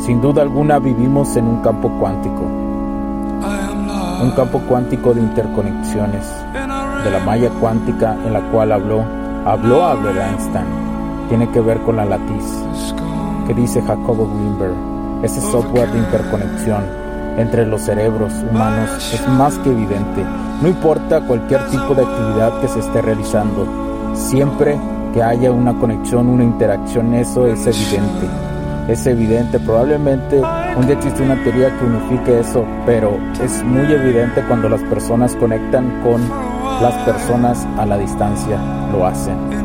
Sin duda alguna vivimos en un campo cuántico, un campo cuántico de interconexiones, de la malla cuántica en la cual habló, habló Albert Einstein, tiene que ver con la latiz, que dice Jacobo Greenberg, ese software de interconexión entre los cerebros humanos es más que evidente, no importa cualquier tipo de actividad que se esté realizando, siempre que haya una conexión, una interacción, eso es evidente. Es evidente, probablemente un día existe una teoría que unifique eso, pero es muy evidente cuando las personas conectan con las personas a la distancia, lo hacen.